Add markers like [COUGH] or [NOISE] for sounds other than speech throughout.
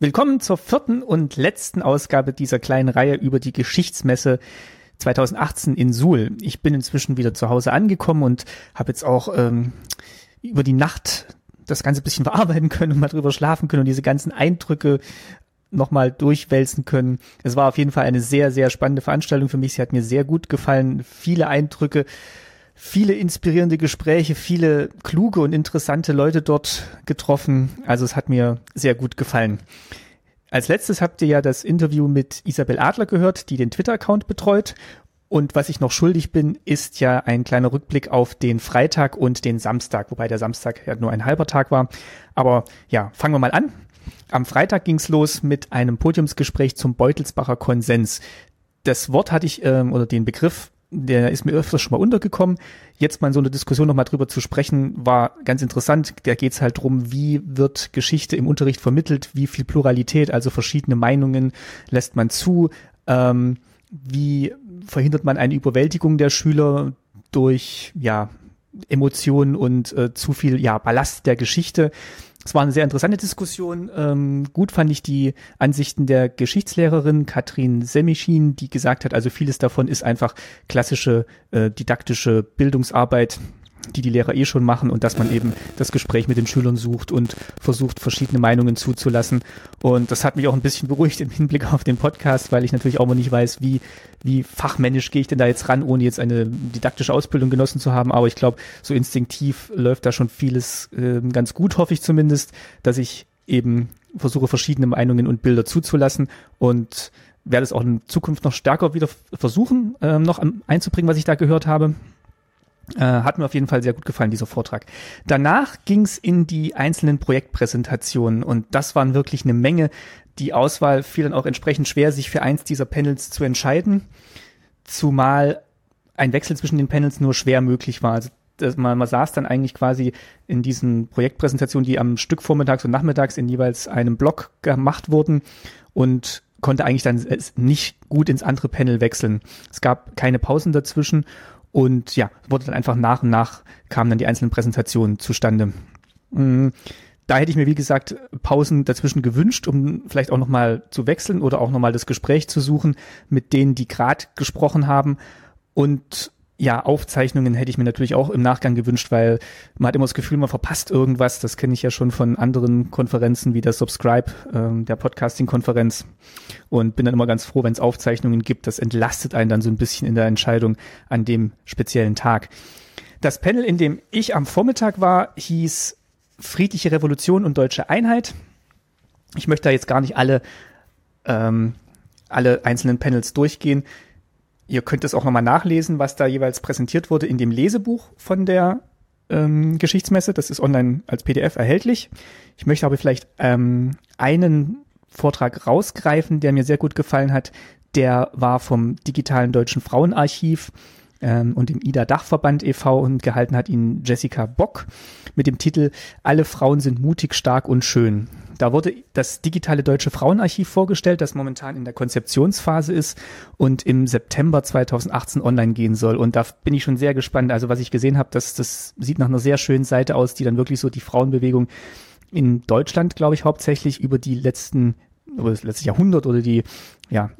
Willkommen zur vierten und letzten Ausgabe dieser kleinen Reihe über die Geschichtsmesse 2018 in Suhl. Ich bin inzwischen wieder zu Hause angekommen und habe jetzt auch ähm, über die Nacht das Ganze bisschen [LAUGHS] verarbeiten können und mal drüber schlafen können und diese ganzen Eindrücke nochmal durchwälzen können. Es war auf jeden Fall eine sehr, sehr spannende Veranstaltung für mich. Sie hat mir sehr gut gefallen. Viele Eindrücke, viele inspirierende Gespräche, viele kluge und interessante Leute dort getroffen. Also es hat mir sehr gut gefallen. Als letztes habt ihr ja das Interview mit Isabel Adler gehört, die den Twitter-Account betreut. Und was ich noch schuldig bin, ist ja ein kleiner Rückblick auf den Freitag und den Samstag, wobei der Samstag ja nur ein halber Tag war. Aber ja, fangen wir mal an. Am Freitag ging's los mit einem Podiumsgespräch zum Beutelsbacher Konsens. Das Wort hatte ich, ähm, oder den Begriff der ist mir öfters schon mal untergekommen. Jetzt mal in so eine Diskussion nochmal drüber zu sprechen, war ganz interessant. Da geht's halt drum, wie wird Geschichte im Unterricht vermittelt, wie viel Pluralität, also verschiedene Meinungen lässt man zu, ähm, wie verhindert man eine Überwältigung der Schüler durch ja Emotionen und äh, zu viel ja Ballast der Geschichte. Es war eine sehr interessante Diskussion. Ähm, gut fand ich die Ansichten der Geschichtslehrerin Katrin Semischin, die gesagt hat, also vieles davon ist einfach klassische äh, didaktische Bildungsarbeit, die die Lehrer eh schon machen und dass man eben das Gespräch mit den Schülern sucht und versucht, verschiedene Meinungen zuzulassen. Und das hat mich auch ein bisschen beruhigt im Hinblick auf den Podcast, weil ich natürlich auch mal nicht weiß, wie, wie fachmännisch gehe ich denn da jetzt ran, ohne jetzt eine didaktische Ausbildung genossen zu haben. Aber ich glaube, so instinktiv läuft da schon vieles äh, ganz gut, hoffe ich zumindest, dass ich eben versuche, verschiedene Meinungen und Bilder zuzulassen und werde es auch in Zukunft noch stärker wieder versuchen, ähm, noch einzubringen, was ich da gehört habe. Äh, hat mir auf jeden Fall sehr gut gefallen, dieser Vortrag. Danach ging's in die einzelnen Projektpräsentationen und das waren wirklich eine Menge. Die Auswahl fiel dann auch entsprechend schwer, sich für eins dieser Panels zu entscheiden, zumal ein Wechsel zwischen den Panels nur schwer möglich war. Also man, man saß dann eigentlich quasi in diesen Projektpräsentationen, die am Stück vormittags und nachmittags in jeweils einem Block gemacht wurden und konnte eigentlich dann nicht gut ins andere Panel wechseln. Es gab keine Pausen dazwischen und ja, wurde dann einfach nach und nach kamen dann die einzelnen Präsentationen zustande. Mm, da hätte ich mir, wie gesagt, Pausen dazwischen gewünscht, um vielleicht auch nochmal zu wechseln oder auch nochmal das Gespräch zu suchen mit denen, die gerade gesprochen haben. Und ja, Aufzeichnungen hätte ich mir natürlich auch im Nachgang gewünscht, weil man hat immer das Gefühl, man verpasst irgendwas. Das kenne ich ja schon von anderen Konferenzen wie der Subscribe, ähm, der Podcasting-Konferenz. Und bin dann immer ganz froh, wenn es Aufzeichnungen gibt. Das entlastet einen dann so ein bisschen in der Entscheidung an dem speziellen Tag. Das Panel, in dem ich am Vormittag war, hieß Friedliche Revolution und deutsche Einheit. Ich möchte da jetzt gar nicht alle, ähm, alle einzelnen Panels durchgehen. Ihr könnt es auch nochmal nachlesen, was da jeweils präsentiert wurde in dem Lesebuch von der ähm, Geschichtsmesse. Das ist online als PDF erhältlich. Ich möchte aber vielleicht ähm, einen Vortrag rausgreifen, der mir sehr gut gefallen hat. Der war vom Digitalen Deutschen Frauenarchiv ähm, und dem IDA Dachverband e.V. und gehalten hat ihn Jessica Bock mit dem Titel Alle Frauen sind mutig, stark und schön. Da wurde das digitale Deutsche Frauenarchiv vorgestellt, das momentan in der Konzeptionsphase ist und im September 2018 online gehen soll. Und da bin ich schon sehr gespannt. Also was ich gesehen habe, das, das sieht nach einer sehr schönen Seite aus, die dann wirklich so die Frauenbewegung in Deutschland, glaube ich, hauptsächlich über die letzten über das letzte Jahrhundert oder die ja,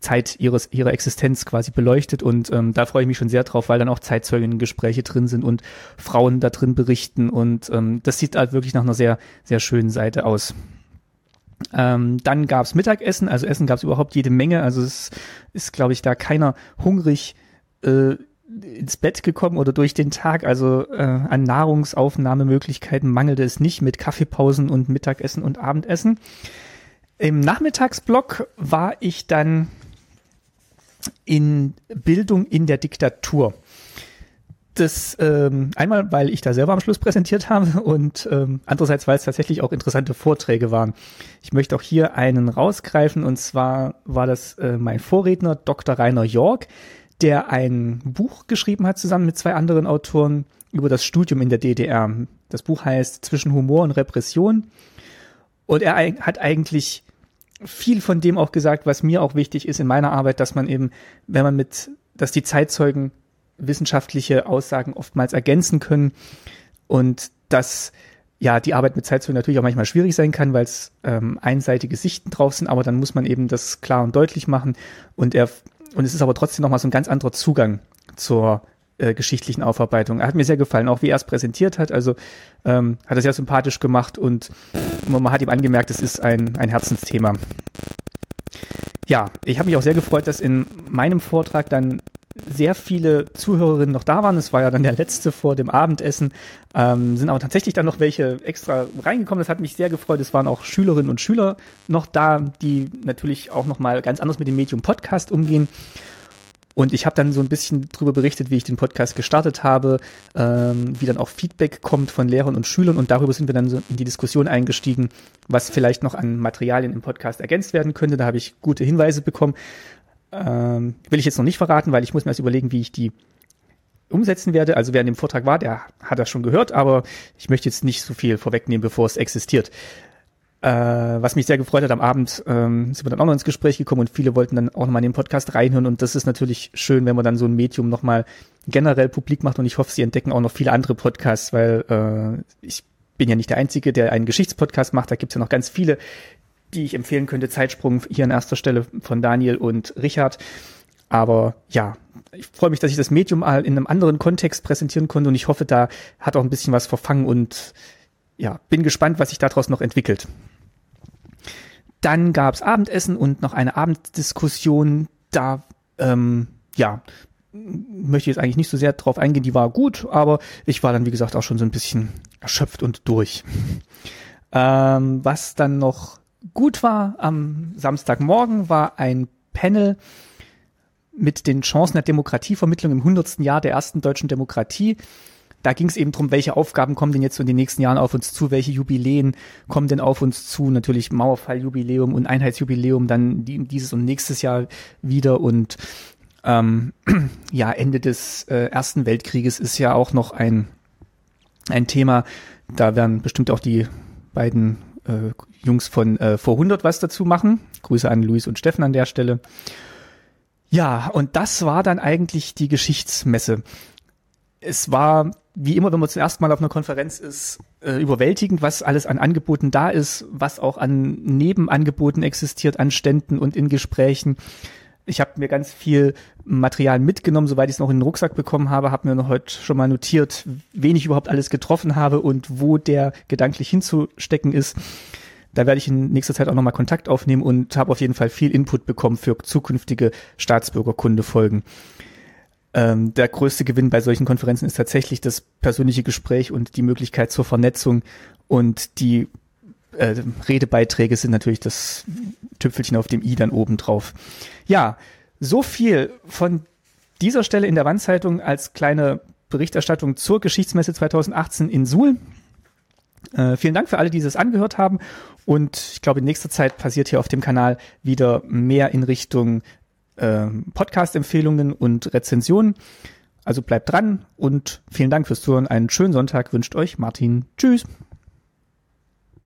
Zeit ihres, ihrer Existenz quasi beleuchtet. Und ähm, da freue ich mich schon sehr drauf, weil dann auch Zeitzeuginnen-Gespräche drin sind und Frauen da drin berichten. Und ähm, das sieht halt wirklich nach einer sehr, sehr schönen Seite aus. Ähm, dann gab's Mittagessen, also Essen gab's überhaupt jede Menge, also es ist, glaube ich, da keiner hungrig äh, ins Bett gekommen oder durch den Tag, also äh, an Nahrungsaufnahmemöglichkeiten mangelte es nicht mit Kaffeepausen und Mittagessen und Abendessen. Im Nachmittagsblock war ich dann in Bildung in der Diktatur. Das ähm, einmal, weil ich da selber am Schluss präsentiert habe [LAUGHS] und ähm, andererseits, weil es tatsächlich auch interessante Vorträge waren. Ich möchte auch hier einen rausgreifen und zwar war das äh, mein Vorredner Dr. Rainer York, der ein Buch geschrieben hat zusammen mit zwei anderen Autoren über das Studium in der DDR. Das Buch heißt Zwischen Humor und Repression und er hat eigentlich viel von dem auch gesagt, was mir auch wichtig ist in meiner Arbeit, dass man eben, wenn man mit, dass die Zeitzeugen wissenschaftliche Aussagen oftmals ergänzen können und dass ja, die Arbeit mit Zeitzeugen natürlich auch manchmal schwierig sein kann, weil es ähm, einseitige Sichten drauf sind, aber dann muss man eben das klar und deutlich machen und er und es ist aber trotzdem nochmal so ein ganz anderer Zugang zur äh, geschichtlichen Aufarbeitung. Er hat mir sehr gefallen, auch wie er es präsentiert hat. Also ähm, hat er sehr sympathisch gemacht und man hat ihm angemerkt, es ist ein, ein Herzensthema. Ja, ich habe mich auch sehr gefreut, dass in meinem Vortrag dann sehr viele Zuhörerinnen noch da waren. Es war ja dann der letzte vor dem Abendessen. Ähm, sind aber tatsächlich dann noch welche extra reingekommen. Das hat mich sehr gefreut. Es waren auch Schülerinnen und Schüler noch da, die natürlich auch noch mal ganz anders mit dem Medium Podcast umgehen. Und ich habe dann so ein bisschen drüber berichtet, wie ich den Podcast gestartet habe, ähm, wie dann auch Feedback kommt von Lehrern und Schülern. Und darüber sind wir dann so in die Diskussion eingestiegen, was vielleicht noch an Materialien im Podcast ergänzt werden könnte. Da habe ich gute Hinweise bekommen. Ähm, will ich jetzt noch nicht verraten, weil ich muss mir erst überlegen, wie ich die umsetzen werde. Also wer in dem Vortrag war, der hat das schon gehört, aber ich möchte jetzt nicht so viel vorwegnehmen, bevor es existiert. Äh, was mich sehr gefreut hat, am Abend ähm, sind wir dann auch noch ins Gespräch gekommen und viele wollten dann auch nochmal in den Podcast reinhören und das ist natürlich schön, wenn man dann so ein Medium nochmal generell publik macht und ich hoffe, sie entdecken auch noch viele andere Podcasts, weil äh, ich bin ja nicht der Einzige, der einen Geschichtspodcast macht, da gibt es ja noch ganz viele, die ich empfehlen könnte. Zeitsprung hier an erster Stelle von Daniel und Richard. Aber ja, ich freue mich, dass ich das Medium mal in einem anderen Kontext präsentieren konnte und ich hoffe, da hat auch ein bisschen was verfangen und ja, bin gespannt, was sich daraus noch entwickelt. Dann gab's Abendessen und noch eine Abenddiskussion. Da, ähm, ja, möchte ich jetzt eigentlich nicht so sehr drauf eingehen. Die war gut, aber ich war dann, wie gesagt, auch schon so ein bisschen erschöpft und durch. Ähm, was dann noch gut war am Samstagmorgen, war ein Panel mit den Chancen der Demokratievermittlung im 100. Jahr der ersten deutschen Demokratie da ging es eben drum, welche Aufgaben kommen denn jetzt in den nächsten Jahren auf uns zu, welche Jubiläen kommen denn auf uns zu, natürlich Mauerfalljubiläum und Einheitsjubiläum, dann die, dieses und nächstes Jahr wieder und ähm, [CLEARS THROAT] ja, Ende des äh, Ersten Weltkrieges ist ja auch noch ein, ein Thema, da werden bestimmt auch die beiden äh, Jungs von äh, vor 100 was dazu machen. Grüße an Luis und Steffen an der Stelle. Ja, und das war dann eigentlich die Geschichtsmesse. Es war wie immer, wenn man zum ersten Mal auf einer Konferenz ist, äh, überwältigend, was alles an Angeboten da ist, was auch an Nebenangeboten existiert, an Ständen und in Gesprächen. Ich habe mir ganz viel Material mitgenommen, soweit ich es noch in den Rucksack bekommen habe, habe mir noch heute schon mal notiert, wen ich überhaupt alles getroffen habe und wo der gedanklich hinzustecken ist. Da werde ich in nächster Zeit auch nochmal Kontakt aufnehmen und habe auf jeden Fall viel Input bekommen für zukünftige Staatsbürgerkunde-Folgen ähm, der größte Gewinn bei solchen Konferenzen ist tatsächlich das persönliche Gespräch und die Möglichkeit zur Vernetzung und die äh, Redebeiträge sind natürlich das Tüpfelchen auf dem i dann oben drauf. Ja, so viel von dieser Stelle in der Wandzeitung als kleine Berichterstattung zur Geschichtsmesse 2018 in Suhl. Äh, vielen Dank für alle, die es angehört haben. Und ich glaube, in nächster Zeit passiert hier auf dem Kanal wieder mehr in Richtung äh, Podcast-Empfehlungen und Rezensionen. Also bleibt dran und vielen Dank fürs Zuhören. Einen schönen Sonntag wünscht euch Martin. Tschüss.